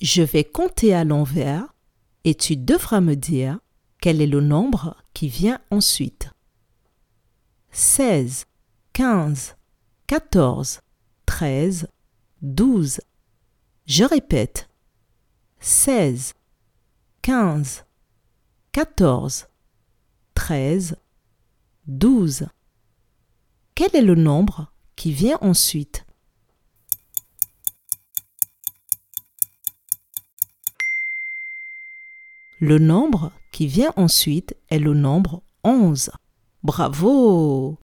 Je vais compter à l'envers et tu devras me dire quel est le nombre qui vient ensuite. 16, 15, 14, 13, 12. Je répète. 16, 15, 14, 13, 12. Quel est le nombre qui vient ensuite? Le nombre qui vient ensuite est le nombre 11. Bravo